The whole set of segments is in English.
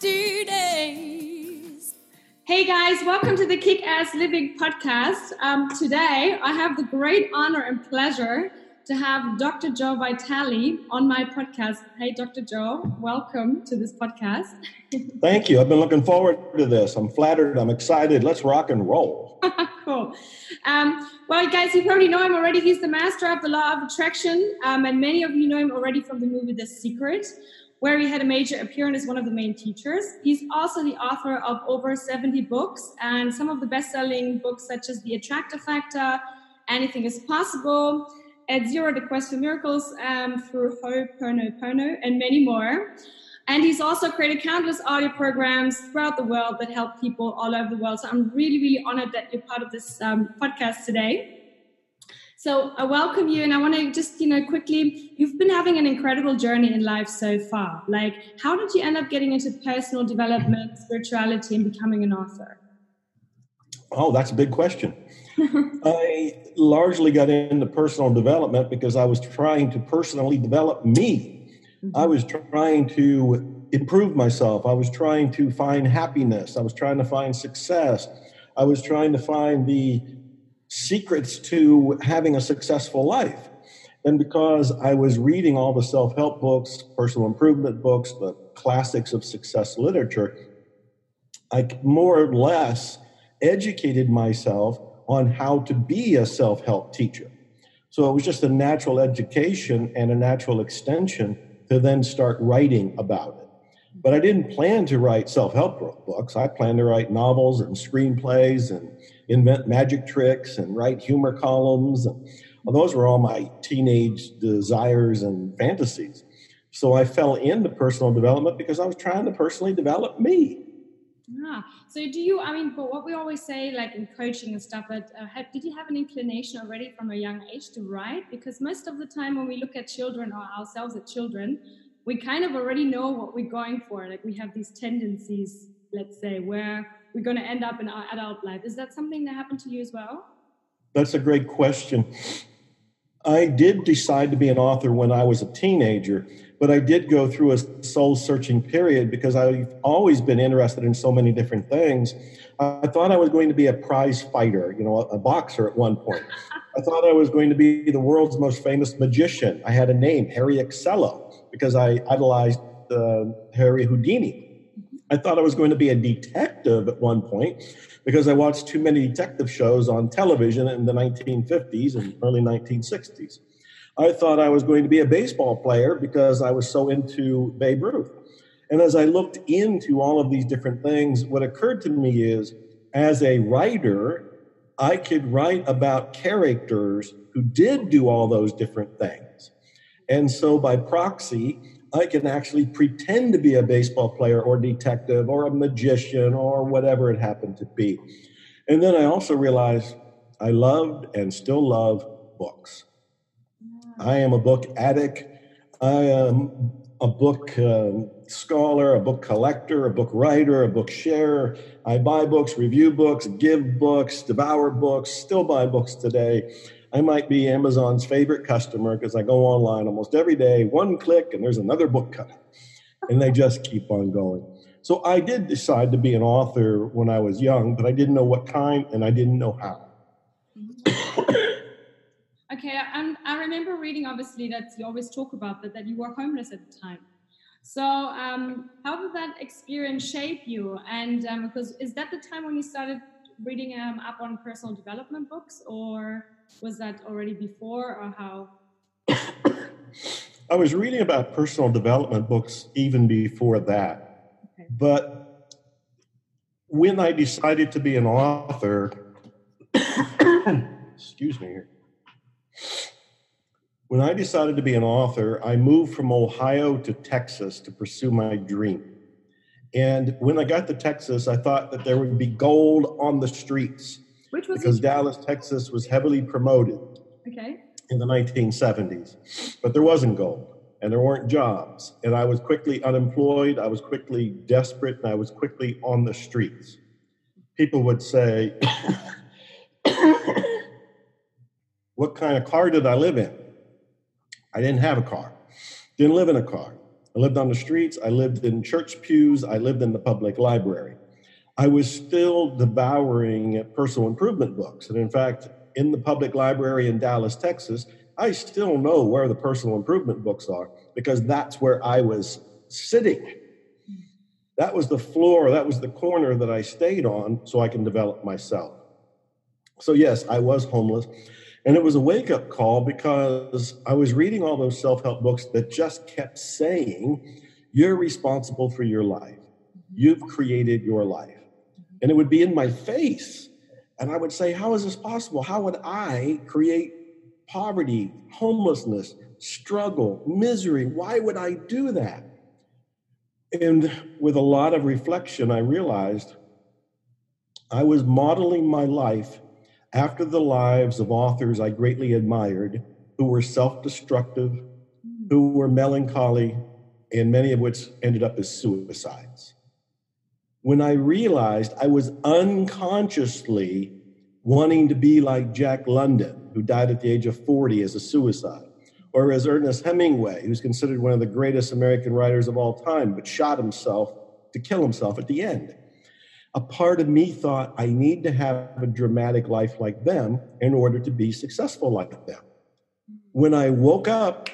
do this! Hey guys, welcome to the Kick Ass Living podcast. Um, today, I have the great honor and pleasure to have Dr. Joe Vitale on my podcast. Hey, Dr. Joe, welcome to this podcast. Thank you. I've been looking forward to this. I'm flattered. I'm excited. Let's rock and roll. cool. Um, well, guys, you probably know him already. He's the master of the law of attraction, um, and many of you know him already from the movie The Secret, where he had a major appearance as one of the main teachers. He's also the author of over 70 books, and some of the best selling books, such as The Attractor Factor, Anything is Possible, At Zero, The Quest for Miracles, um, through Pono, and many more. And he's also created countless audio programs throughout the world that help people all over the world. So I'm really, really honored that you're part of this um, podcast today. So I welcome you, and I want to just, you know, quickly, you've been having an incredible journey in life so far. Like, how did you end up getting into personal development, spirituality, and becoming an author? Oh, that's a big question. I largely got into personal development because I was trying to personally develop me I mm-hmm. was trying to improve myself. I was trying to find happiness. I was trying to find success. I was trying to find the secrets to having a successful life. And because I was reading all the self help books, personal improvement books, the classics of success literature, I more or less educated myself on how to be a self help teacher. So it was just a natural education and a natural extension to then start writing about it. But I didn't plan to write self help books. I planned to write novels and screenplays and invent magic tricks and write humor columns. And, well, those were all my teenage desires and fantasies. So I fell into personal development because I was trying to personally develop me. Ah, so do you? I mean, but what we always say, like in coaching and stuff, that uh, have, did you have an inclination already from a young age to write? Because most of the time, when we look at children or ourselves as children, we kind of already know what we're going for. Like we have these tendencies, let's say, where we're going to end up in our adult life. Is that something that happened to you as well? That's a great question. I did decide to be an author when I was a teenager, but I did go through a soul searching period because I've always been interested in so many different things. I thought I was going to be a prize fighter, you know, a, boxer at one point. I thought I was going to be the world's most famous magician. I had a name, Harry Excello, because I idolized uh, Harry Houdini. I thought I was going to be a detective at one point because I watched too many detective shows on television in the 1950s and early 1960s. I thought I was going to be a baseball player because I was so into Babe Ruth. And as I looked into all of these different things, what occurred to me is as a writer, I could write about characters who did do all those different things. And so by proxy, I can actually pretend to be a baseball player or detective or a magician or whatever it happened to be. And then I also realized I loved and still love books. I am a book addict. I am a book uh, scholar, a book collector, a book writer, a book sharer. I buy books, review books, give books, devour books, still buy books today. I might be Amazon's favorite customer because I go online almost every day, one click, and there's another book coming. And they just keep on going. So I did decide to be an author when I was young, but I didn't know what kind and I didn't know how. Okay, and I remember reading obviously that you always talk about that that you were homeless at the time. So um, how did that experience shape you? And um, because is that the time when you started reading um, up on personal development books, or was that already before, or how? I was reading about personal development books even before that, okay. but when I decided to be an author, excuse me here when I decided to be an author, I moved from Ohio to Texas to pursue my dream. And when I got to Texas, I thought that there would be gold on the streets. Which was because Dallas, Texas was heavily promoted. Okay. In the 1970s. But there wasn't gold and there weren't jobs. And I was quickly unemployed, I was quickly desperate, and I was quickly on the streets. People would say, What kind of car did I live in? I didn't have a car, didn't live in a car. I lived on the streets, I lived in church pews, I lived in the public library. I was still devouring personal improvement books. And in fact, in the public library in Dallas, Texas, I still know where the personal improvement books are because that's where I was sitting. That was the floor, that was the corner that I stayed on so I can develop myself. So, yes, I was homeless. And it was a wake up call because I was reading all those self help books that just kept saying, You're responsible for your life. You've created your life. And it would be in my face. And I would say, How is this possible? How would I create poverty, homelessness, struggle, misery? Why would I do that? And with a lot of reflection, I realized I was modeling my life after the lives of authors I greatly admired who were self destructive, who were melancholy, and many of which ended up as suicides. When I realized I was unconsciously wanting to be like Jack London, who died at the age of 40 as a suicide, or as Ernest Hemingway, who's considered one of the greatest American writers of all time, but shot himself to kill himself at the end a part of me thought I need to have a dramatic life like them in order to be successful like them. When I woke up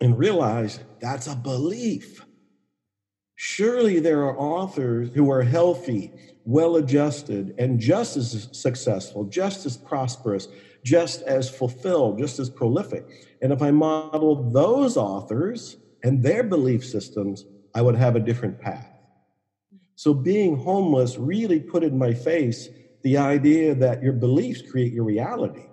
and realized that's a belief, surely there are authors who are healthy, well adjusted, and just as successful, just as prosperous, just as fulfilled, just as prolific. And if I modeled those authors and their belief systems, I would have a different path. So being homeless really put in my face the idea that your beliefs create your reality.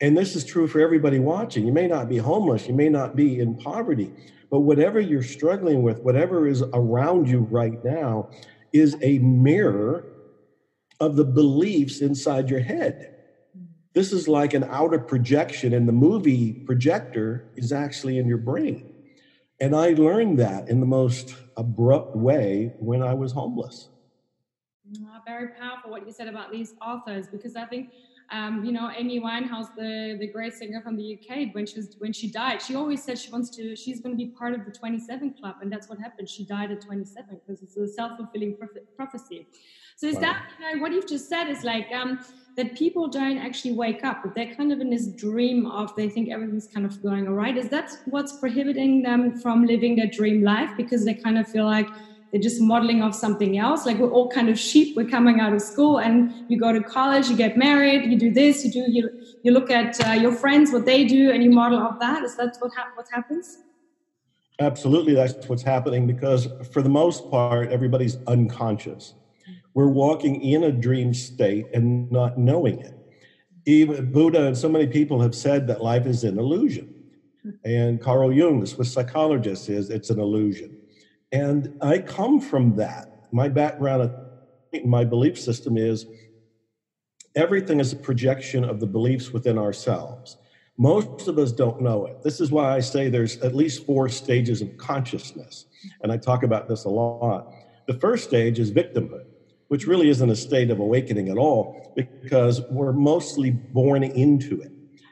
And this is true for everybody watching. You may not be homeless, you may not be in poverty, but whatever you're struggling with, whatever is around you right now, is a mirror of the beliefs inside your head. This is like an outer projection, and the movie projector is actually in your brain. And I learned that in the most abrupt way when I was homeless. Oh, very powerful what you said about these authors, because I think, um, you know, Amy Winehouse, the, the great singer from the UK, when she was, when she died, she always said she wants to, she's going to be part of the 27 Club, and that's what happened. She died at 27 because it's a self fulfilling prophecy. So is wow. that, you know, what you've just said is like, um, that people don't actually wake up, but they're kind of in this dream of they think everything's kind of going all right. Is that what's prohibiting them from living their dream life because they kind of feel like they're just modeling off something else? Like we're all kind of sheep. We're coming out of school and you go to college, you get married, you do this, you do you you look at uh, your friends what they do and you model off that. Is that what ha- what happens? Absolutely, that's what's happening because for the most part, everybody's unconscious we're walking in a dream state and not knowing it. Even Buddha and so many people have said that life is an illusion. And Carl Jung, the Swiss psychologist, says it's an illusion. And I come from that. My background, my belief system is everything is a projection of the beliefs within ourselves. Most of us don't know it. This is why I say there's at least four stages of consciousness. And I talk about this a lot. The first stage is victimhood which really isn't a state of awakening at all because we're mostly born into it.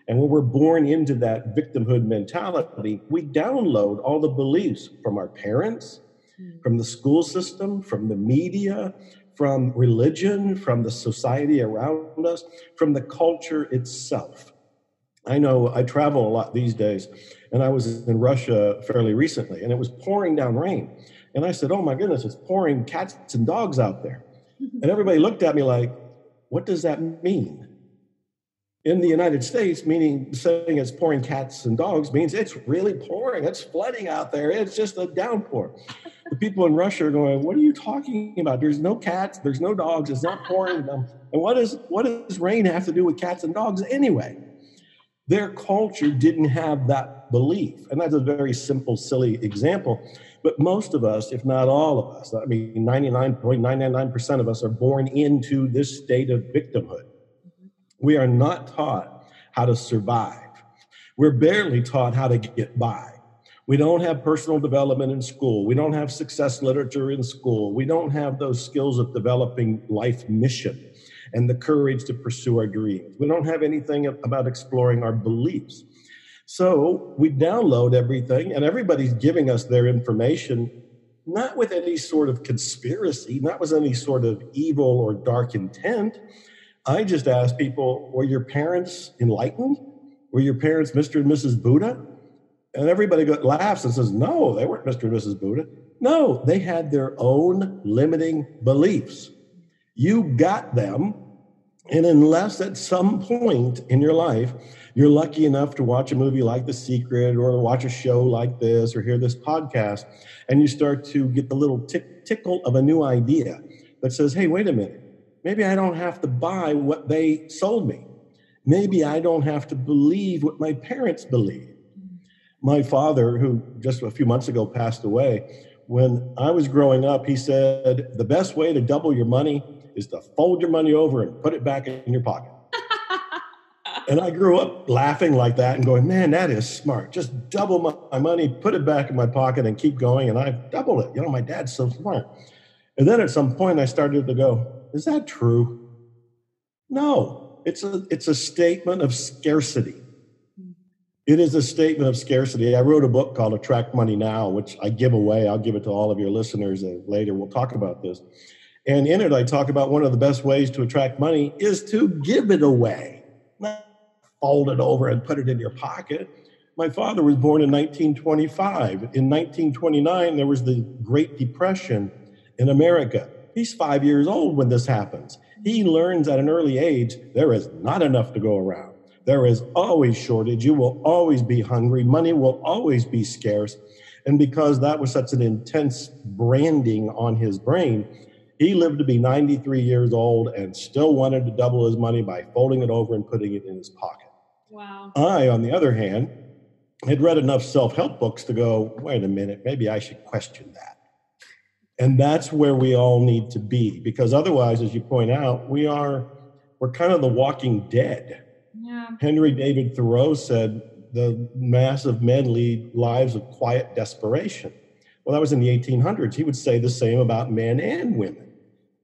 And when we're born into that victimhood mentality, we download all the beliefs from our parents, Hmm. from the school system, from the media, from religion, from the society around us, from the culture itself. I know I travel a lot these days, and I was in Russia fairly recently, and it was pouring down rain. And I said, Oh my goodness, it's pouring cats and dogs out there. And everybody looked at me like, what does that mean? In the United States, meaning saying it's pouring cats and dogs means it's really pouring. It's flooding out there. It's just a downpour. The people in Russia are going, What are you talking about? There's no cats, there's no dogs, it's not pouring. And what, is, what does rain have to do with cats and dogs anyway? Their culture didn't have that belief. And that's a very simple, silly example. But most of us, if not all of us, I mean, 99.999% of us are born into this state of victimhood. We are not taught how to survive. We're barely taught how to get by. We don't have personal development in school. We don't have success literature in school. We don't have those skills of developing life mission and the courage to pursue our dreams. We don't have anything about exploring our beliefs. So we download everything, and everybody's giving us their information, not with any sort of conspiracy, not with any sort of evil or dark intent. I just ask people, were your parents enlightened? Were your parents Mr. and Mrs. Buddha? And everybody laughs and says, no, they weren't Mr. and Mrs. Buddha. No, they had their own limiting beliefs. You got them. And unless at some point in your life you're lucky enough to watch a movie like The Secret or watch a show like this or hear this podcast, and you start to get the little tick, tickle of a new idea that says, hey, wait a minute, maybe I don't have to buy what they sold me. Maybe I don't have to believe what my parents believe. My father, who just a few months ago passed away, when I was growing up, he said, the best way to double your money is to fold your money over and put it back in your pocket. and I grew up laughing like that and going, man, that is smart. Just double my, my money, put it back in my pocket and keep going. And I've doubled it. You know, my dad's so smart. And then at some point I started to go, is that true? No, it's a, it's a statement of scarcity. It is a statement of scarcity. I wrote a book called Attract Money Now, which I give away. I'll give it to all of your listeners and later. We'll talk about this. And in it, I talk about one of the best ways to attract money is to give it away, not fold it over and put it in your pocket. My father was born in 1925. In 1929, there was the Great Depression in America. He's five years old when this happens. He learns at an early age there is not enough to go around. There is always shortage. You will always be hungry. Money will always be scarce. And because that was such an intense branding on his brain, he lived to be 93 years old and still wanted to double his money by folding it over and putting it in his pocket. Wow. I, on the other hand, had read enough self help books to go, wait a minute, maybe I should question that. And that's where we all need to be because otherwise, as you point out, we are, we're kind of the walking dead. Yeah. Henry David Thoreau said, the mass of men lead lives of quiet desperation. Well, that was in the 1800s. He would say the same about men and women.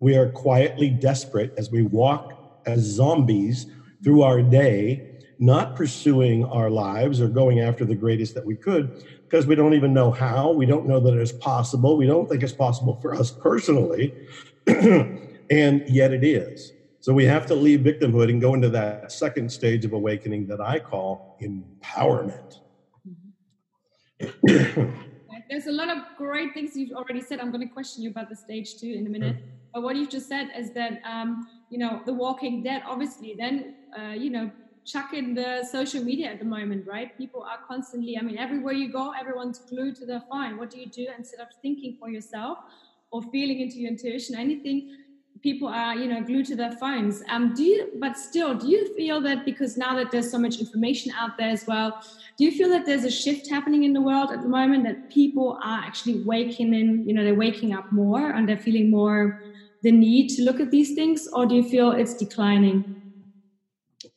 We are quietly desperate as we walk as zombies through our day, not pursuing our lives or going after the greatest that we could because we don't even know how. We don't know that it's possible. We don't think it's possible for us personally, and yet it is. So we have to leave victimhood and go into that second stage of awakening that I call empowerment. There's a lot of great things you've already said. I'm going to question you about the stage two in a minute. But what you've just said is that, um, you know, The Walking Dead, obviously, then, uh, you know, chuck in the social media at the moment, right? People are constantly, I mean, everywhere you go, everyone's glued to their phone. What do you do instead of thinking for yourself or feeling into your intuition, anything? people are you know glued to their phones um do you but still do you feel that because now that there's so much information out there as well do you feel that there's a shift happening in the world at the moment that people are actually waking in you know they're waking up more and they're feeling more the need to look at these things or do you feel it's declining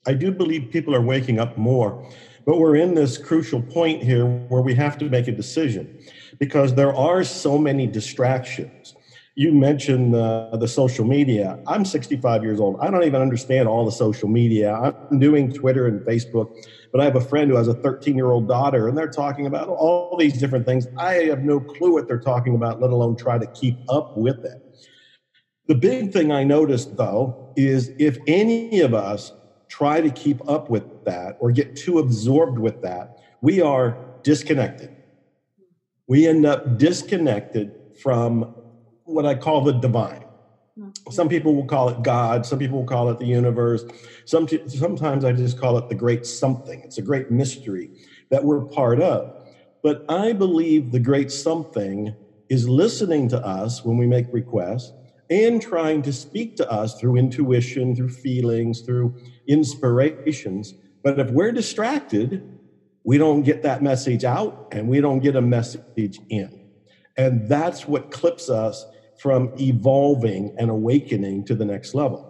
i do believe people are waking up more but we're in this crucial point here where we have to make a decision because there are so many distractions you mentioned uh, the social media. I'm 65 years old. I don't even understand all the social media. I'm doing Twitter and Facebook, but I have a friend who has a 13 year old daughter, and they're talking about all these different things. I have no clue what they're talking about, let alone try to keep up with it. The big thing I noticed, though, is if any of us try to keep up with that or get too absorbed with that, we are disconnected. We end up disconnected from what I call the divine. Mm-hmm. Some people will call it God. Some people will call it the universe. Some, sometimes I just call it the great something. It's a great mystery that we're part of. But I believe the great something is listening to us when we make requests and trying to speak to us through intuition, through feelings, through inspirations. But if we're distracted, we don't get that message out and we don't get a message in. And that's what clips us from evolving and awakening to the next level.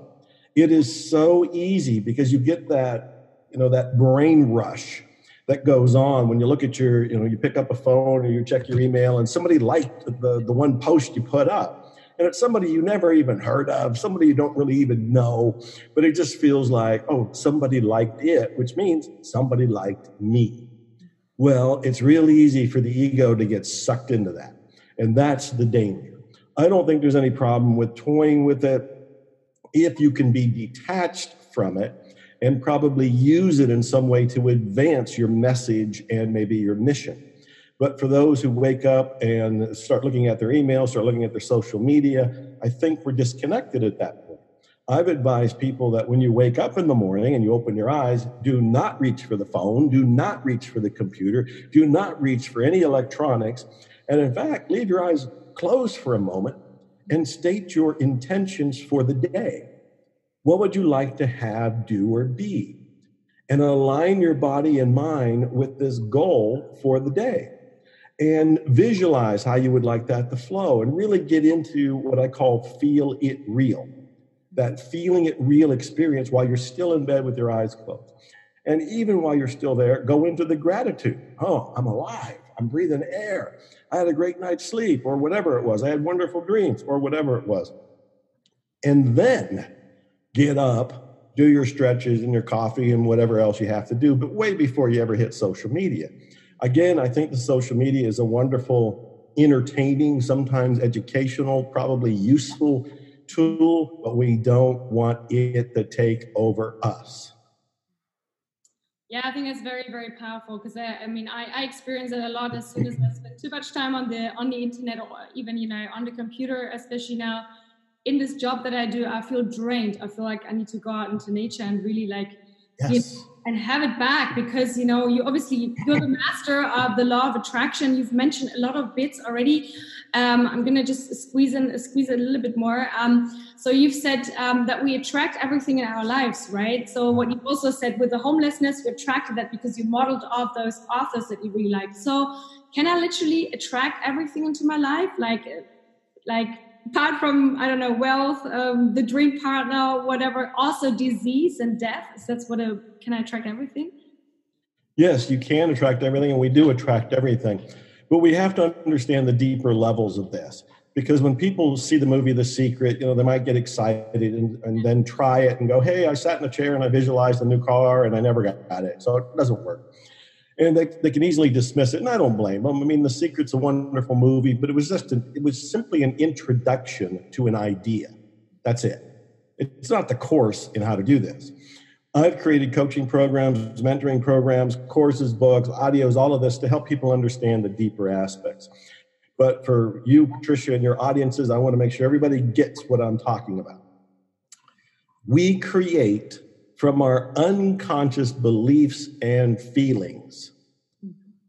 It is so easy because you get that, you know, that brain rush that goes on when you look at your, you know, you pick up a phone or you check your email and somebody liked the, the one post you put up. And it's somebody you never even heard of, somebody you don't really even know, but it just feels like, oh, somebody liked it, which means somebody liked me. Well, it's real easy for the ego to get sucked into that. And that's the danger. I don't think there's any problem with toying with it if you can be detached from it and probably use it in some way to advance your message and maybe your mission. But for those who wake up and start looking at their email, start looking at their social media, I think we're disconnected at that point. I've advised people that when you wake up in the morning and you open your eyes, do not reach for the phone, do not reach for the computer, do not reach for any electronics. And in fact, leave your eyes closed for a moment and state your intentions for the day. What would you like to have, do, or be? And align your body and mind with this goal for the day. And visualize how you would like that to flow and really get into what I call feel it real. That feeling it real experience while you're still in bed with your eyes closed. And even while you're still there, go into the gratitude. Oh, I'm alive. I'm breathing air. I had a great night's sleep, or whatever it was. I had wonderful dreams, or whatever it was. And then get up, do your stretches and your coffee and whatever else you have to do, but way before you ever hit social media. Again, I think the social media is a wonderful, entertaining, sometimes educational, probably useful tool, but we don't want it to take over us. Yeah, I think it's very, very powerful because I, I, mean, I, I experience it a lot as soon as I spend too much time on the on the internet or even you know on the computer, especially now in this job that I do, I feel drained. I feel like I need to go out into nature and really like yes. And have it back because you know you obviously you're the master of the law of attraction. You've mentioned a lot of bits already. Um, I'm gonna just squeeze in squeeze a little bit more. Um, so you've said um, that we attract everything in our lives, right? So what you've also said with the homelessness, you attracted that because you modeled off those authors that you really like. So can I literally attract everything into my life, like like apart from I don't know wealth, um, the dream partner, whatever, also disease and death. That's what a can I attract everything? Yes, you can attract everything, and we do attract everything. But we have to understand the deeper levels of this because when people see the movie The Secret, you know, they might get excited and, and then try it and go, "Hey, I sat in a chair and I visualized a new car and I never got it, so it doesn't work." And they, they can easily dismiss it and i don't blame them i mean the secret's a wonderful movie but it was just it was simply an introduction to an idea. That's it. It's not the course in how to do this. I've created coaching programs mentoring programs courses books audios all of this to help people understand the deeper aspects. But for you patricia and your audiences i want to make sure everybody gets what i'm talking about. We create from our unconscious beliefs and feelings.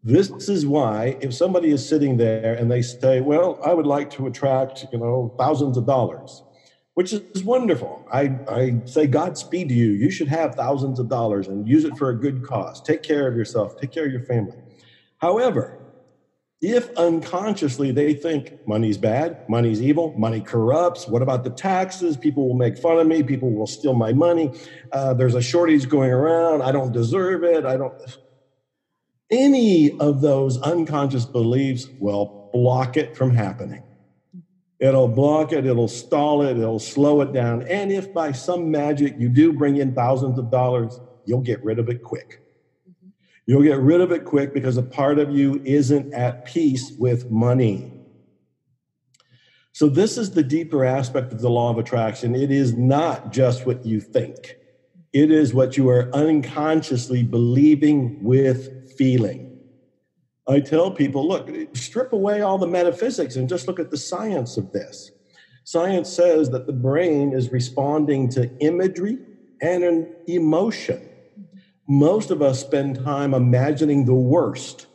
This is why if somebody is sitting there and they say, well, I would like to attract, you know, thousands of dollars, which is wonderful. I, I say Godspeed to you. You should have thousands of dollars and use it for a good cause. Take care of yourself, take care of your family. However, if unconsciously they think money's bad, money's evil, money corrupts, what about the taxes? People will make fun of me, people will steal my money. Uh, there's a shortage going around, I don't deserve it, I don't. Any of those unconscious beliefs will block it from happening. It'll block it, it'll stall it, it'll slow it down. And if by some magic you do bring in thousands of dollars, you'll get rid of it quick. You'll get rid of it quick because a part of you isn't at peace with money. So, this is the deeper aspect of the law of attraction. It is not just what you think, it is what you are unconsciously believing with feeling. I tell people look, strip away all the metaphysics and just look at the science of this. Science says that the brain is responding to imagery and an emotion most of us spend time imagining the worst.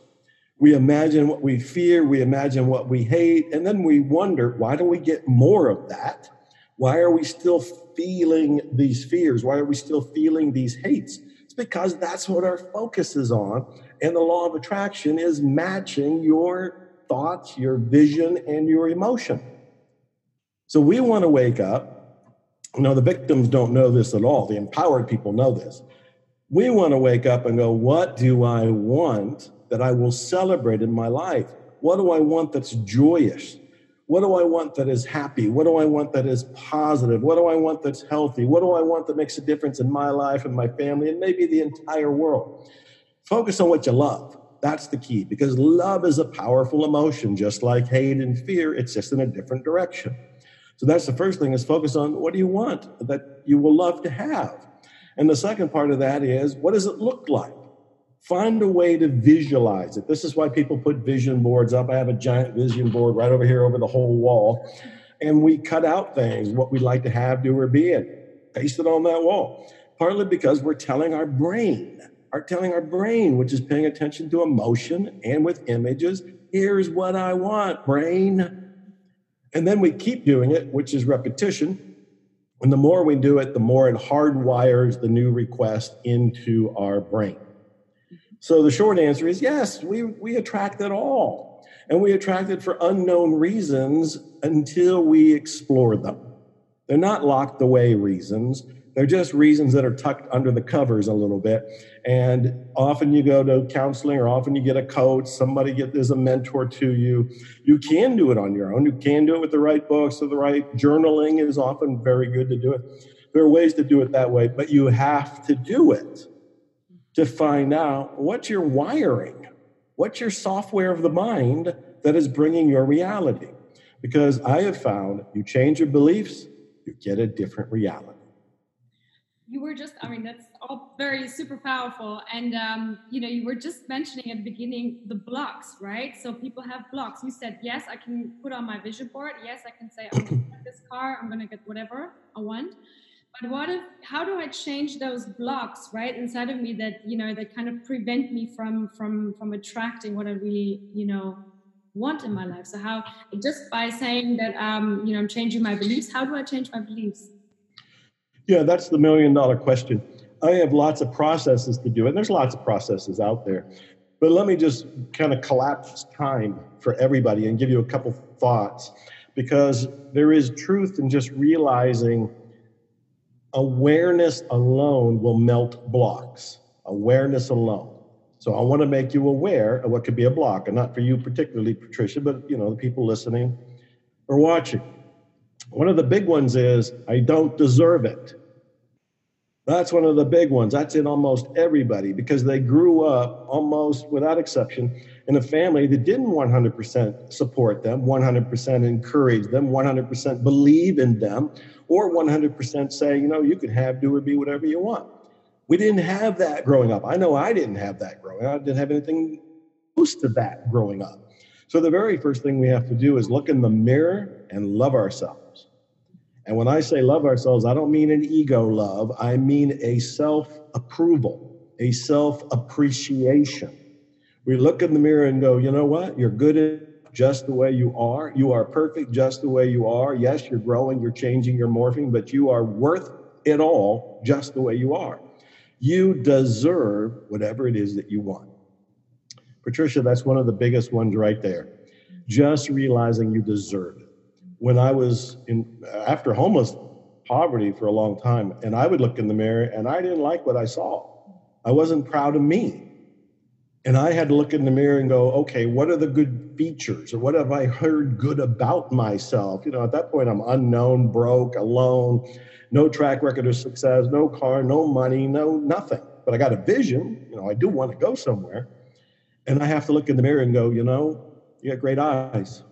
We imagine what we fear, we imagine what we hate, and then we wonder why do we get more of that? Why are we still feeling these fears? Why are we still feeling these hates? It's because that's what our focus is on. And the law of attraction is matching your thoughts, your vision, and your emotion. So we want to wake up. Know, the victims don't know this at all. The empowered people know this. We want to wake up and go, what do I want that I will celebrate in my life? What do I want that's joyous? What do I want that is happy? What do I want that is positive? What do I want that's healthy? What do I want that makes a difference in my life and my family and maybe the entire world? Focus on what you love. That's the key because love is a powerful emotion, just like hate and fear. It's just in a different direction. So that's the first thing is focus on what do you want that you will love to have. And the second part of that is what does it look like? Find a way to visualize it. This is why people put vision boards up. I have a giant vision board right over here over the whole wall. And we cut out things, what we'd like to have, do, or be, and paste it on that wall. Partly because we're telling our brain, are telling our brain, which is paying attention to emotion and with images, here's what I want, brain. And then we keep doing it, which is repetition. And the more we do it, the more it hardwires the new request into our brain. So the short answer is yes, we, we attract it all. And we attract it for unknown reasons until we explore them. They're not locked away reasons. They're just reasons that are tucked under the covers a little bit. And often you go to counseling or often you get a coach, somebody get there's a mentor to you. You can do it on your own. You can do it with the right books or the right journaling is often very good to do it. There are ways to do it that way, but you have to do it to find out what's your wiring, what's your software of the mind that is bringing your reality. Because I have found you change your beliefs, you get a different reality. You were just, I mean, that's all very super powerful. And, um, you know, you were just mentioning at the beginning the blocks, right? So people have blocks. You said, yes, I can put on my vision board. Yes, I can say, I'm going to get this car, I'm going to get whatever I want. But what if, how do I change those blocks, right, inside of me that, you know, that kind of prevent me from, from, from attracting what I really, you know, want in my life? So how, just by saying that, um, you know, I'm changing my beliefs, how do I change my beliefs? Yeah, that's the million dollar question. I have lots of processes to do. And there's lots of processes out there. But let me just kind of collapse time for everybody and give you a couple thoughts because there is truth in just realizing awareness alone will melt blocks. Awareness alone. So I want to make you aware of what could be a block, and not for you particularly, Patricia, but you know the people listening or watching. One of the big ones is I don't deserve it. That's one of the big ones. That's in almost everybody because they grew up almost without exception in a family that didn't 100% support them, 100% encourage them, 100% believe in them, or 100% say, you know, you can have, do, or be whatever you want. We didn't have that growing up. I know I didn't have that growing up. I didn't have anything close to that growing up. So the very first thing we have to do is look in the mirror and love ourselves. And when I say love ourselves, I don't mean an ego love, I mean a self approval, a self appreciation. We look in the mirror and go, you know what? You're good just the way you are. You are perfect just the way you are. Yes, you're growing, you're changing, you're morphing, but you are worth it all just the way you are. You deserve whatever it is that you want. Patricia, that's one of the biggest ones right there. Just realizing you deserve it. When I was in after homeless poverty for a long time, and I would look in the mirror and I didn't like what I saw. I wasn't proud of me. And I had to look in the mirror and go, okay, what are the good features or what have I heard good about myself? You know, at that point, I'm unknown, broke, alone, no track record of success, no car, no money, no nothing. But I got a vision. You know, I do want to go somewhere. And I have to look in the mirror and go, you know, you got great eyes.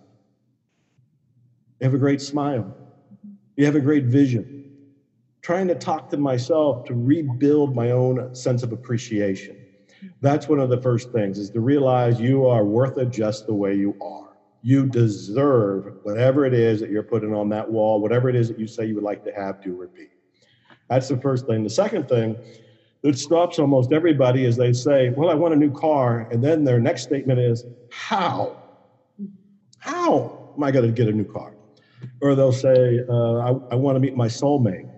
You have a great smile. You have a great vision. Trying to talk to myself to rebuild my own sense of appreciation. That's one of the first things is to realize you are worth it just the way you are. You deserve whatever it is that you're putting on that wall, whatever it is that you say you would like to have, or be. That's the first thing. The second thing that stops almost everybody is they say, Well, I want a new car. And then their next statement is, How? How am I going to get a new car? Or they'll say, uh, I, I want to meet my soulmate.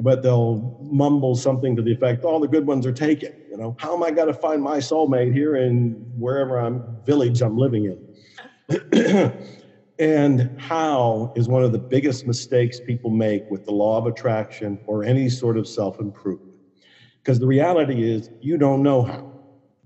but they'll mumble something to the effect, all the good ones are taken. You know, how am I going to find my soulmate here in wherever I'm village I'm living in? and how is one of the biggest mistakes people make with the law of attraction or any sort of self improvement. Because the reality is, you don't know how.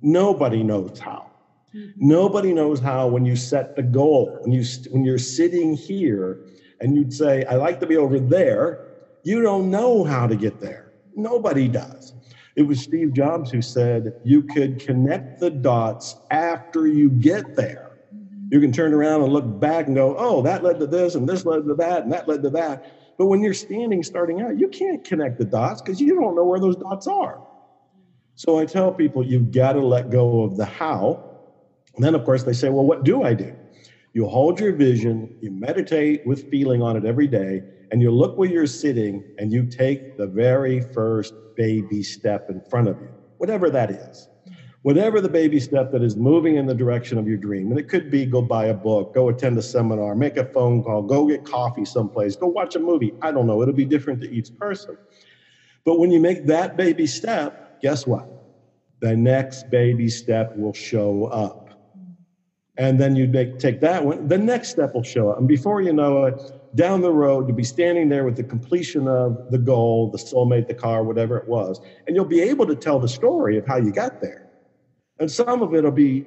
Nobody knows how. Mm-hmm. Nobody knows how when you set the goal. When, you, when you're sitting here and you'd say, I like to be over there, you don't know how to get there. Nobody does. It was Steve Jobs who said, You could connect the dots after you get there. You can turn around and look back and go, Oh, that led to this, and this led to that, and that led to that. But when you're standing starting out, you can't connect the dots because you don't know where those dots are. So I tell people, you've got to let go of the how. And then, of course, they say, Well, what do I do? You hold your vision, you meditate with feeling on it every day, and you look where you're sitting and you take the very first baby step in front of you, whatever that is. Whatever the baby step that is moving in the direction of your dream. And it could be go buy a book, go attend a seminar, make a phone call, go get coffee someplace, go watch a movie. I don't know. It'll be different to each person. But when you make that baby step, guess what? The next baby step will show up and then you make take that one. The next step will show up. And before you know it down the road you'll be standing there with the completion of the goal the soulmate the car whatever it was and you'll be able to tell the story of how you got there. And some of it'll be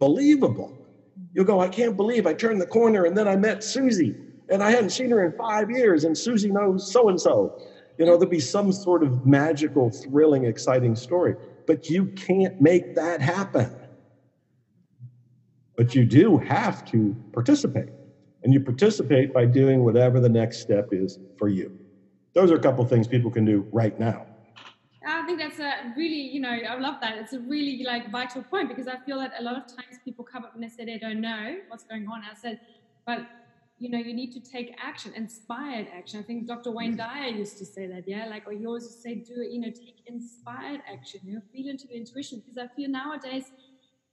believable. You'll go i can't believe i turned the corner and then i met susie and i hadn't seen her in five years and susie knows so and so you know there'll be some sort of magical thrilling exciting story. But you can't make that happen but you do have to participate. And you participate by doing whatever the next step is for you. Those are a couple of things people can do right now. I think that's a really, you know, I love that. It's a really like vital point because I feel that a lot of times people come up and they say they don't know what's going on. I said, but you know, you need to take action, inspired action. I think Dr. Wayne Dyer used to say that, yeah, like, or he always say, do you know, take inspired action, you know, feel into your intuition. Because I feel nowadays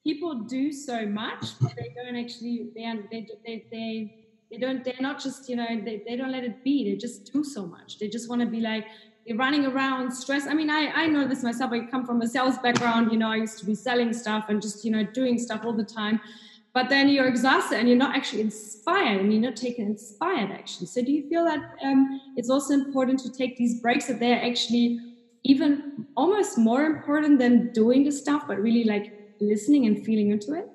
people do so much, but they don't actually they they they they, they don't they're not just you know they, they don't let it be. They just do so much. They just want to be like they're running around stress. I mean, I I know this myself. I come from a sales background. You know, I used to be selling stuff and just you know doing stuff all the time. But then you're exhausted and you're not actually inspired and you're not taking inspired action. So do you feel that um, it's also important to take these breaks that they're actually even almost more important than doing the stuff, but really like listening and feeling into it?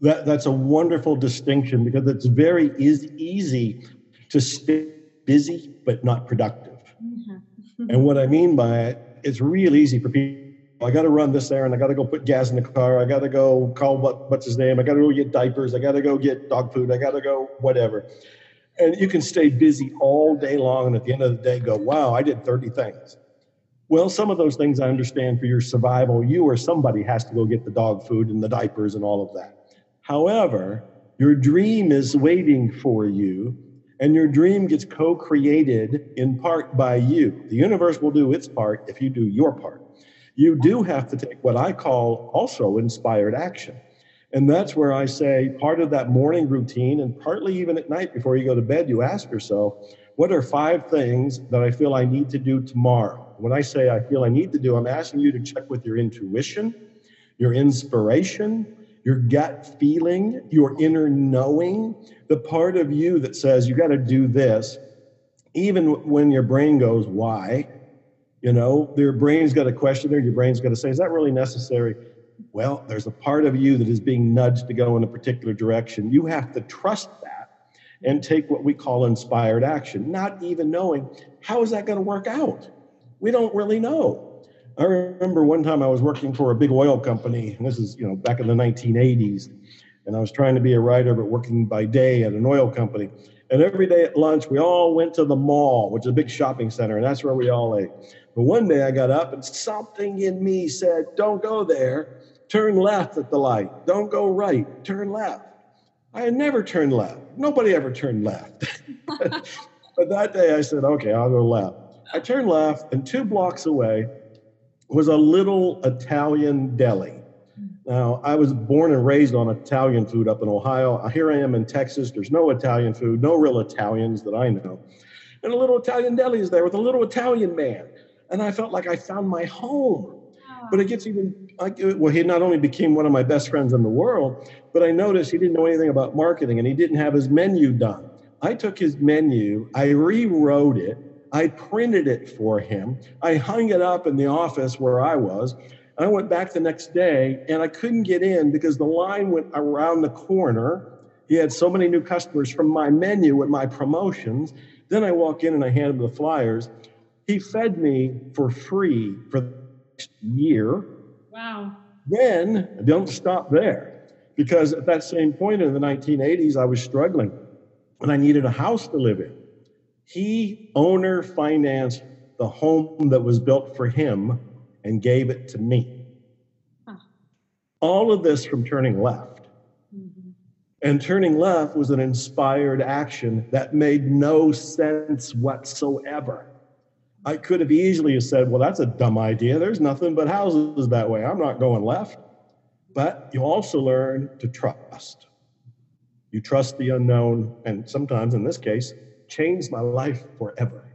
That, that's a wonderful distinction because it's very is easy to stay busy but not productive. Mm-hmm. and what I mean by it, it's real easy for people. I got to run this errand. I got to go put gas in the car. I got to go call what, what's his name. I got to go get diapers. I got to go get dog food. I got to go whatever. And you can stay busy all day long, and at the end of the day, go, "Wow, I did 30 things." Well, some of those things I understand for your survival, you or somebody has to go get the dog food and the diapers and all of that. However, your dream is waiting for you, and your dream gets co created in part by you. The universe will do its part if you do your part. You do have to take what I call also inspired action. And that's where I say part of that morning routine, and partly even at night before you go to bed, you ask yourself, what are five things that I feel I need to do tomorrow? When I say I feel I need to do, I'm asking you to check with your intuition, your inspiration, your gut feeling, your inner knowing, the part of you that says you got to do this, even when your brain goes, why? You know, your brain's got a question there, your brain's got to say, is that really necessary? Well, there's a part of you that is being nudged to go in a particular direction. You have to trust that and take what we call inspired action, not even knowing how is that going to work out? We don't really know. I remember one time I was working for a big oil company, and this is you know back in the 1980s, and I was trying to be a writer but working by day at an oil company. And every day at lunch, we all went to the mall, which is a big shopping center, and that's where we all ate. But one day I got up and something in me said, Don't go there. Turn left at the light. Don't go right. Turn left. I had never turned left. Nobody ever turned left. but that day I said, Okay, I'll go left. I turned left, and two blocks away was a little Italian deli. Now, I was born and raised on Italian food up in Ohio. Uh, here I am in Texas. There's no Italian food, no real Italians that I know. And a little Italian deli is there with a little Italian man. And I felt like I found my home. Ah. But it gets even, well, he not only became one of my best friends in the world, but I noticed he didn't know anything about marketing and he didn't have his menu done. I took his menu, I rewrote it, I printed it for him, I hung it up in the office where I was. and I went back the next day and I couldn't get in because the line went around the corner. He had so many new customers from my menu with my promotions. Then I walk in and I hand him the flyers. He fed me for free for the next year. Wow. Then don't stop there because at that same point in the 1980s, I was struggling and I needed a house to live in. He owner financed the home that was built for him and gave it to me. Huh. All of this from turning left. Mm-hmm. And turning left was an inspired action that made no sense whatsoever. I could have easily said, well, that's a dumb idea. There's nothing but houses that way. I'm not going left. But you also learn to trust. You trust the unknown, and sometimes in this case, changed my life forever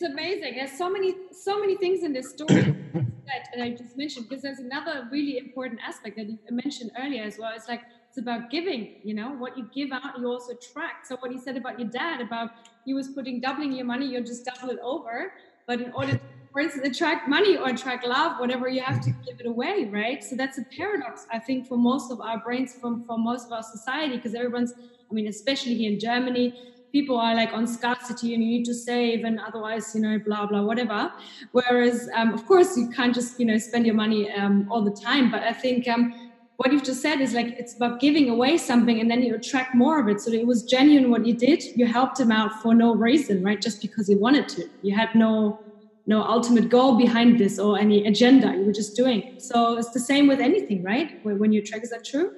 it's amazing. There's so many, so many things in this story that I just mentioned because there's another really important aspect that you mentioned earlier as well. It's like it's about giving. You know, what you give out, you also attract. So what you said about your dad about he was putting doubling your money, you'll just double it over. But in order to, for instance, attract money or attract love, whatever, you have to give it away, right? So that's a paradox, I think, for most of our brains, from for most of our society, because everyone's, I mean, especially here in Germany people are like on scarcity and you need to save and otherwise you know blah blah whatever. Whereas um, of course you can't just you know spend your money um, all the time. But i think um, what you've just said is like it's about giving away something and then you attract more of it. So it was genuine what you did. You helped him out for no reason right? Just because you wanted to. You had no no ultimate goal behind this or any agenda you were just doing. So it's the same with anything right? When you attract is that true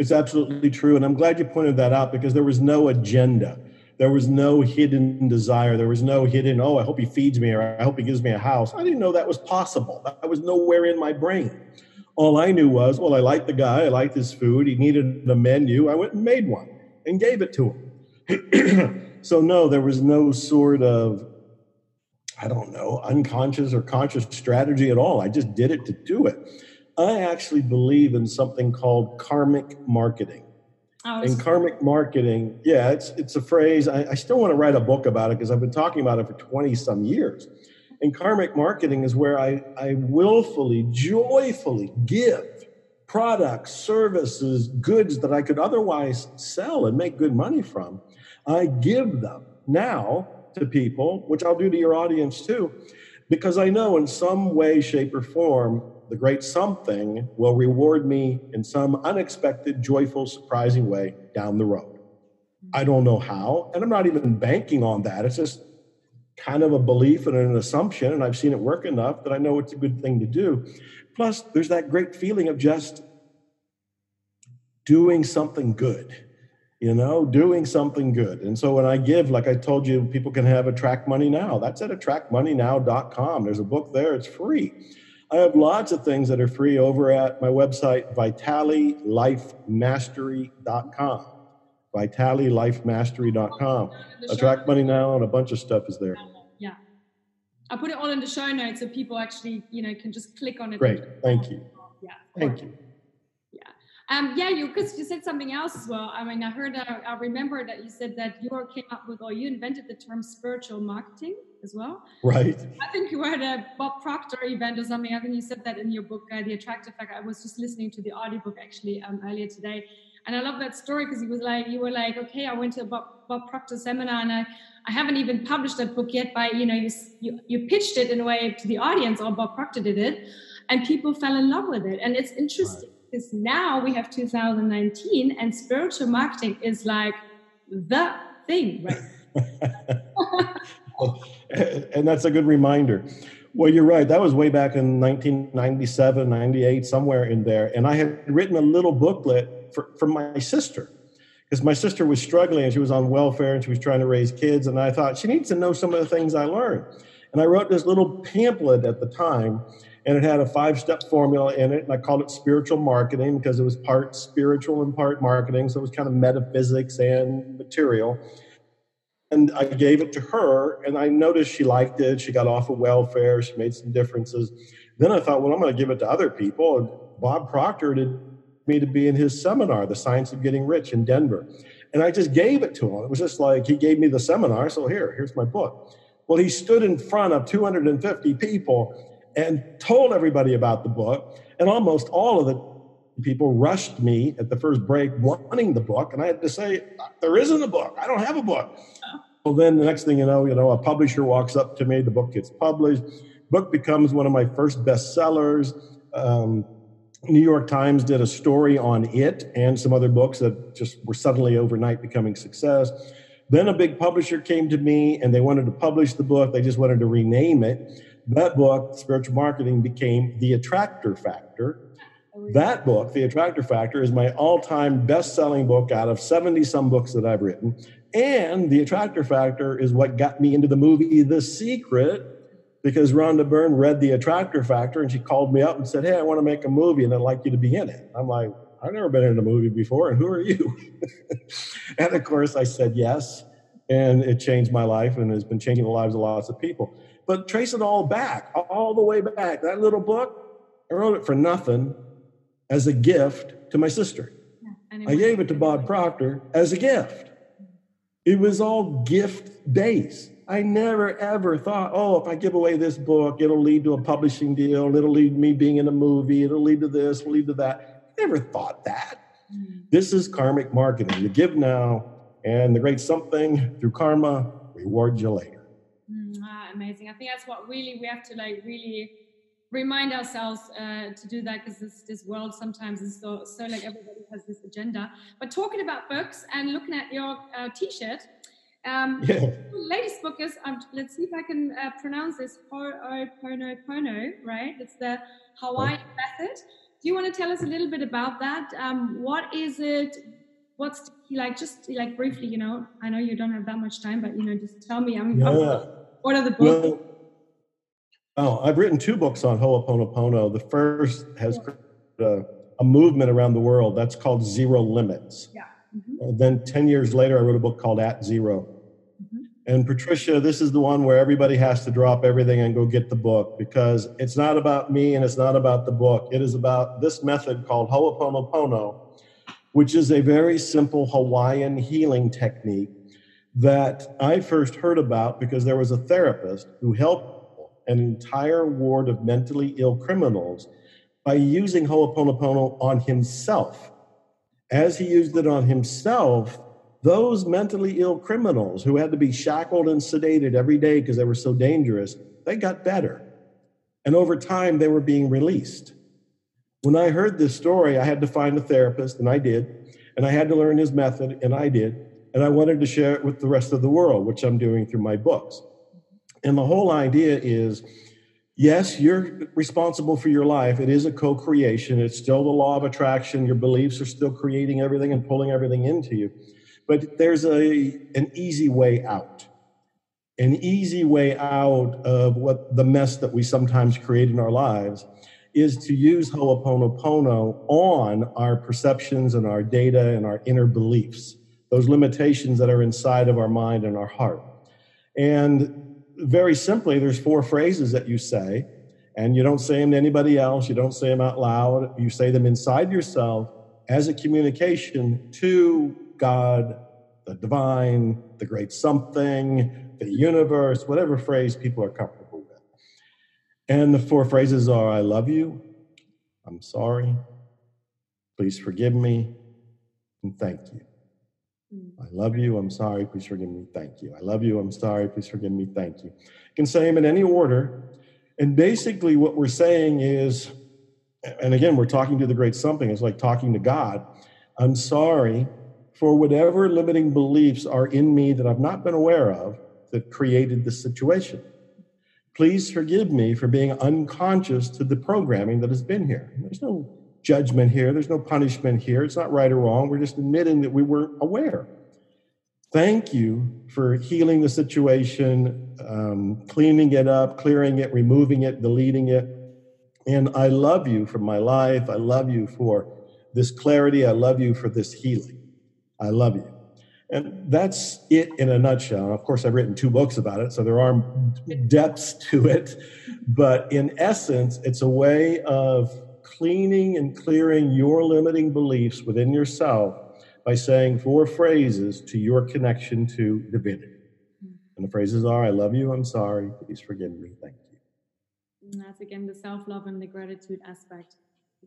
it's absolutely true. And I'm glad you pointed that out because there was no agenda. There was no hidden desire. There was no hidden, oh, I hope he feeds me or I hope he gives me a house. I didn't know that was possible. That was nowhere in my brain. All I knew was, well, I liked the guy. I liked his food. He needed a menu. I went and made one and gave it to him. so, no, there was no sort of, I don't know, unconscious or conscious strategy at all. I just did it to do it. I actually believe in something called karmic marketing. Oh, in karmic marketing, yeah, it's it's a phrase. I, I still want to write a book about it because I've been talking about it for 20 some years. And karmic marketing is where I, I willfully, joyfully give products, services, goods that I could otherwise sell and make good money from. I give them now to people, which I'll do to your audience too, because I know in some way, shape, or form, the great something will reward me in some unexpected, joyful, surprising way down the road. I don't know how, and I'm not even banking on that. It's just kind of a belief and an assumption, and I've seen it work enough that I know it's a good thing to do. Plus, there's that great feeling of just doing something good, you know, doing something good. And so when I give, like I told you, people can have Attract Money Now. That's at attractmoneynow.com. There's a book there, it's free. I have lots of things that are free over at my website, vitalilifemastery.com. Vitalilifemastery.com. Attract Money Now and a bunch of stuff is there. Yeah. I'll put it all in the show notes so people actually, you know, can just click on it. Great. Thank you. Yeah. Thank you. Yeah. Um, yeah, you because you said something else as well. I mean, I heard, uh, I remember that you said that you came up with, or you invented the term spiritual marketing as well. Right. I think you were at a Bob Proctor event or something. I think you said that in your book, uh, The Attractor Factor. I was just listening to the audiobook actually um, earlier today. And I love that story because he was like, you were like, okay, I went to a Bob, Bob Proctor seminar and I, I haven't even published that book yet, but you know, you, you, you pitched it in a way to the audience, or Bob Proctor did it, and people fell in love with it. And it's interesting right. Because now we have 2019 and spiritual marketing is like the thing, right? and that's a good reminder. Well, you're right. That was way back in 1997, 98, somewhere in there. And I had written a little booklet for, for my sister because my sister was struggling and she was on welfare and she was trying to raise kids. And I thought she needs to know some of the things I learned. And I wrote this little pamphlet at the time and it had a five step formula in it. And I called it spiritual marketing because it was part spiritual and part marketing. So it was kind of metaphysics and material. and I gave it to her, and I noticed she liked it. She got off of welfare. She made some differences. Then I thought, well, I'm going to give it to other people. And Bob Proctor did me to be in his seminar, The Science of Getting Rich in Denver. And I just gave it to him. It was just like he gave me the seminar. So here, here's my book. Well, he stood in front of 250 people and told everybody about the book. And almost all of the people rushed me at the first break wanting the book. And I had to say, there isn't a book. I don't have a book. Well, then the next thing you know, you know, a publisher walks up to me, the book gets published, book becomes one of my first bestsellers. Um, New York Times did a story on it and some other books that just were suddenly overnight becoming success. Then a big publisher came to me and they wanted to publish the book. They just wanted to rename it. That book, Spiritual Marketing, became The Attractor Factor. Oh, that book, The Attractor Factor, is my all time best selling book out of 70 some books that I've written. And The Attractor Factor is what got me into the movie The Secret because Rhonda Byrne read The Attractor Factor and she called me up and said, Hey, I want to make a movie and I'd like you to be in it. I'm like, I've never been in a movie before, and who are you? and of course, I said yes. And it changed my life and has been changing the lives of lots of people. But trace it all back, all the way back. That little book, I wrote it for nothing as a gift to my sister. I gave it to Bob Proctor as a gift. It was all gift based. I never ever thought, oh, if I give away this book, it'll lead to a publishing deal, it'll lead me being in a movie, it'll lead to this, it'll lead to that. I never thought that. Mm. This is karmic marketing. You give now, and the great something through karma rewards you later. Amazing. I think that's what really we have to like really remind ourselves uh, to do that because this, this world sometimes is so, so like everybody has this agenda. But talking about books and looking at your uh, t-shirt, um, yeah. latest book is, um, let's see if I can uh, pronounce this, Ho'oponopono, right? It's the Hawaiian oh. method. Do you want to tell us a little bit about that? Um, what is it? What's like, just like briefly, you know, I know you don't have that much time, but, you know, just tell me, I mean, yeah. What are the books? Well, oh, I've written two books on Ho'oponopono. The first has yeah. a, a movement around the world that's called Zero Limits. Yeah Mm-hmm. then 10 years later, I wrote a book called At Zero mm-hmm. And Patricia, this is the one where everybody has to drop everything and go get the book because it's not about me and it's not about the book. It is about this method called Ho'oponopono, which is a very simple Hawaiian healing technique that I first heard about because there was a therapist who helped an entire ward of mentally ill criminals by using Ho'oponopono on himself as he used it on himself, those mentally ill criminals who had to be shackled and sedated every day because they were so dangerous, they got better. And over time, they were being released. When I heard this story, I had to find a therapist, and I did. And I had to learn his method, and I did. And I wanted to share it with the rest of the world, which I'm doing through my books. And the whole idea is yes, you're responsible for your life. It is a co creation, it's still the law of attraction. Your beliefs are still creating everything and pulling everything into you. But there's a, an easy way out. An easy way out of what the mess that we sometimes create in our lives is to use Ho'oponopono on our perceptions and our data and our inner beliefs, those limitations that are inside of our mind and our heart. And very simply, there's four phrases that you say, and you don't say them to anybody else. You don't say them out loud. You say them inside yourself as a communication to God, the divine, the great something, the universe, whatever phrase people are comfortable with. And the four phrases are I love you, I'm sorry, please forgive me, and thank you. Mm. I love you. I'm sorry. Please forgive me. Thank you. I love you. I'm sorry. Please forgive me. Thank you. You can say them in any order. And basically, what we're saying is, and again, we're talking to the great something. It's like talking to God. I'm sorry for whatever limiting beliefs are in me that I've not been aware of that created this situation. Please forgive me for being unconscious to the programming that has been here. There's no judgment here. There's no punishment here. It's not right or wrong. We're just admitting that we weren't aware. Thank you for healing the situation, um, cleaning it up, clearing it, removing it, deleting it. And I love you for my life. I love you for this clarity. I love you for this healing. I love you. And that's it in a nutshell. Of course, I've written two books about it, so there are depths to it. But in essence, it's a way of cleaning and clearing your limiting beliefs within yourself by saying four phrases to your connection to divinity. And the phrases are I love you, I'm sorry, please forgive me, thank you. And that's again the self love and the gratitude aspect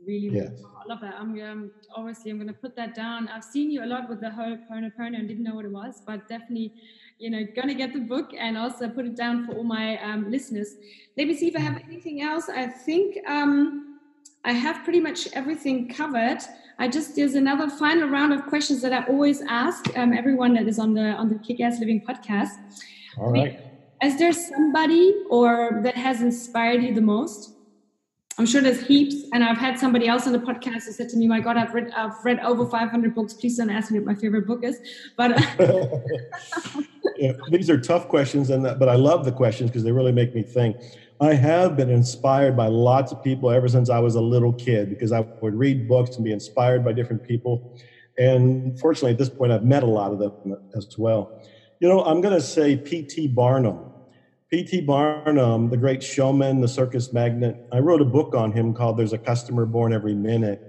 really, yes. I love that. I'm um, obviously I'm going to put that down. I've seen you a lot with the whole Ho'oponopono and didn't know what it was, but definitely, you know, going to get the book and also put it down for all my um, listeners. Let me see if I have anything else. I think um, I have pretty much everything covered. I just there's another final round of questions that I always ask um, everyone that is on the on the Kick Ass Living podcast. All right. Is there somebody or that has inspired you the most? I'm sure there's heaps, and I've had somebody else on the podcast who said to me, "My God, I've read I've read over 500 books. Please don't ask me what my favorite book is." But yeah, these are tough questions, and but I love the questions because they really make me think. I have been inspired by lots of people ever since I was a little kid because I would read books and be inspired by different people. And fortunately, at this point, I've met a lot of them as well. You know, I'm going to say P.T. Barnum P.T. Barnum, the great showman, the circus magnate, I wrote a book on him called There's a Customer Born Every Minute.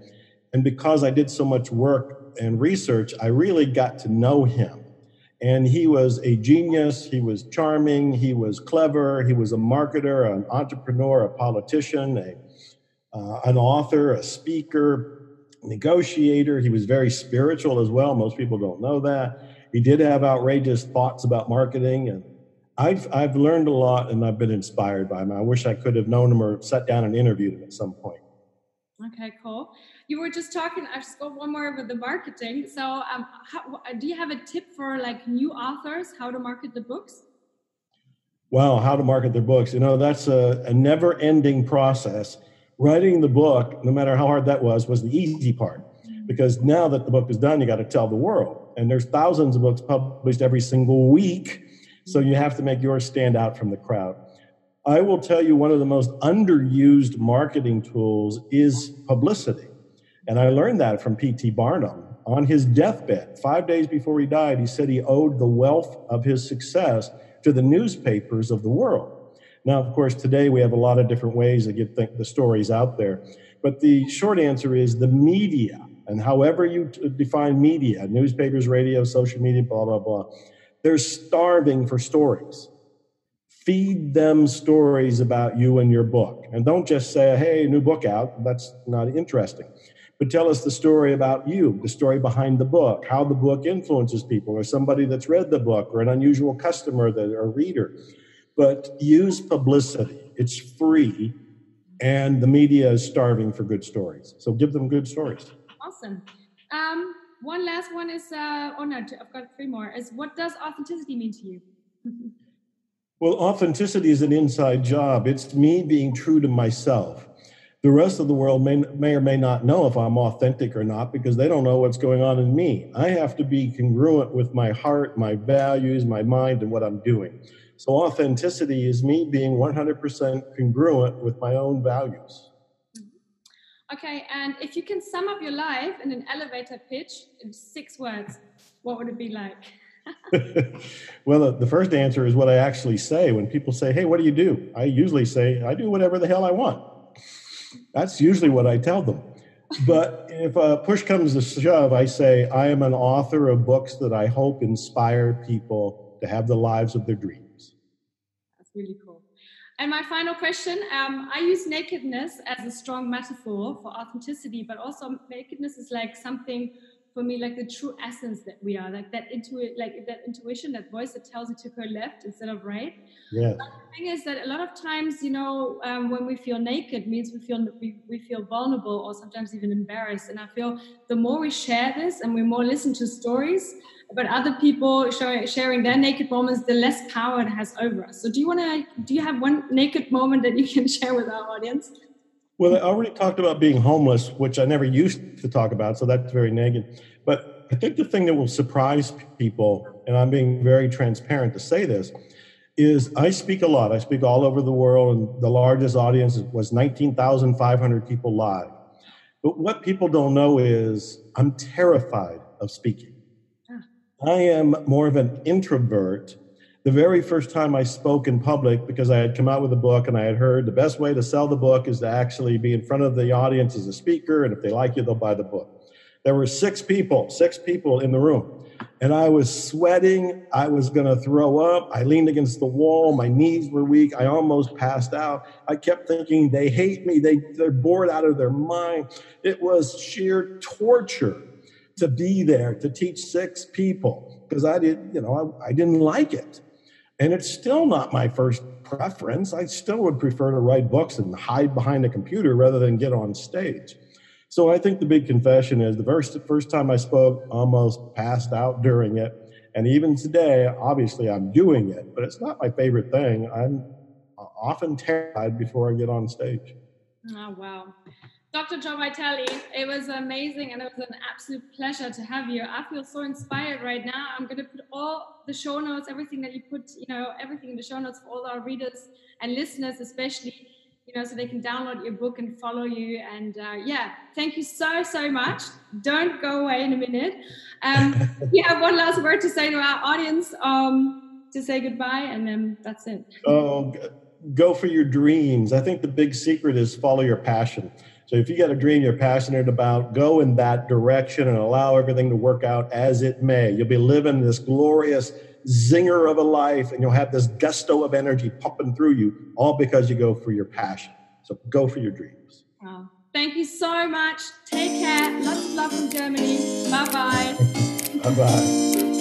And because I did so much work and research, I really got to know him. And he was a genius, he was charming, he was clever, he was a marketer, an entrepreneur, a politician, a, uh, an author, a speaker, negotiator. He was very spiritual as well. Most people don't know that. He did have outrageous thoughts about marketing and I've I've learned a lot and I've been inspired by him. I wish I could have known him or sat down and interviewed him at some point. Okay, cool. You were just talking. I've just got one more about the marketing. So, um, how, do you have a tip for like new authors how to market the books? Wow, how to market their books? You know, that's a, a never-ending process. Writing the book, no matter how hard that was, was the easy part. Mm-hmm. Because now that the book is done, you got to tell the world. And there's thousands of books published every single week so you have to make yours stand out from the crowd. I will tell you one of the most underused marketing tools is publicity. And I learned that from P.T. Barnum. On his deathbed, five days before he died, he said he owed the wealth of his success to the newspapers of the world. Now, of course, today we have a lot of different ways to get the stories out there. But the short answer is the media, and however you define media, newspapers, radio, social media, blah, blah, blah, they're starving for stories. Feed them stories about you and your book. And don't just say, hey, new book out. That's not interesting. But tell us the story about you, the story behind the book, how the book influences people, or somebody that's read the book, or an unusual customer that or reader. But use publicity. It's free, and the media is starving for good stories. So give them good stories. Awesome. Um, one last one is, uh, oh no, I've got three more. Is what does authenticity mean to you? well, authenticity is an inside job. It's me being true to myself. The rest of the world may, may or may not know if I'm authentic or not because they don't know what's going on in me. I have to be congruent with my heart, my values, my mind, and what I'm doing. So, authenticity is me being 100% congruent with my own values. Mm-hmm. Okay, and if you can sum up your life in an elevator pitch in six words, what would it be like? well, the first answer is what I actually say. When people say, Hey, what do you do? I usually say, I do whatever the hell I want. That's usually what I tell them. But if a push comes to shove, I say, I am an author of books that I hope inspire people to have the lives of their dreams. That's really cool. And my final question um, I use nakedness as a strong metaphor for authenticity, but also nakedness is like something for me like the true essence that we are like that intuit like that intuition that voice that tells you to go left instead of right. Yeah. But the thing is that a lot of times you know um, when we feel naked means we feel we, we feel vulnerable or sometimes even embarrassed. And i feel the more we share this and we more listen to stories about other people sharing their naked moments the less power it has over us. So do you want to do you have one naked moment that you can share with our audience well, I already talked about being homeless, which I never used to talk about, so that's very negative. But I think the thing that will surprise people, and I'm being very transparent to say this, is I speak a lot. I speak all over the world, and the largest audience was 19,500 people live. But what people don't know is I'm terrified of speaking. I am more of an introvert. The very first time I spoke in public, because I had come out with a book and I had heard the best way to sell the book is to actually be in front of the audience as a speaker, and if they like you, they'll buy the book. There were six people, six people in the room and I was sweating. I was going to throw up. I leaned against the wall. My knees were weak. I almost passed out. I kept thinking, they hate me. They, they're bored out of their mind. It was sheer torture to be there to teach six people because I didn't, you know, I, I didn't like it. And it's still not my first preference. I still would prefer to write books and hide behind a computer rather than get on stage. So I think the big confession is the first, first time I spoke, almost passed out during it. And even today, obviously, I'm doing it, but it's not my favorite thing. I'm often terrified before I get on stage. Oh, wow. Dr. Joe Vitale, it was amazing and it was an absolute pleasure to have you. I feel so inspired right now. I'm going to put all the show notes, everything that you put, you know, everything in the show notes for all our readers and listeners, especially you know, so they can download your book and follow you. And uh, yeah, thank you so, so much. Don't go away in a minute. Um, you have one last word to say to our audience um, to say goodbye, and then that's it. Oh, go for your dreams. I think the big secret is follow your passion. So if you got a dream you're passionate about, go in that direction and allow everything to work out as it may. You'll be living this glorious zinger of a life and you'll have this gusto of energy pumping through you, all because you go for your passion. So go for your dreams. Wow. Thank you so much. Take care. Lots of love from Germany. Bye bye. bye bye.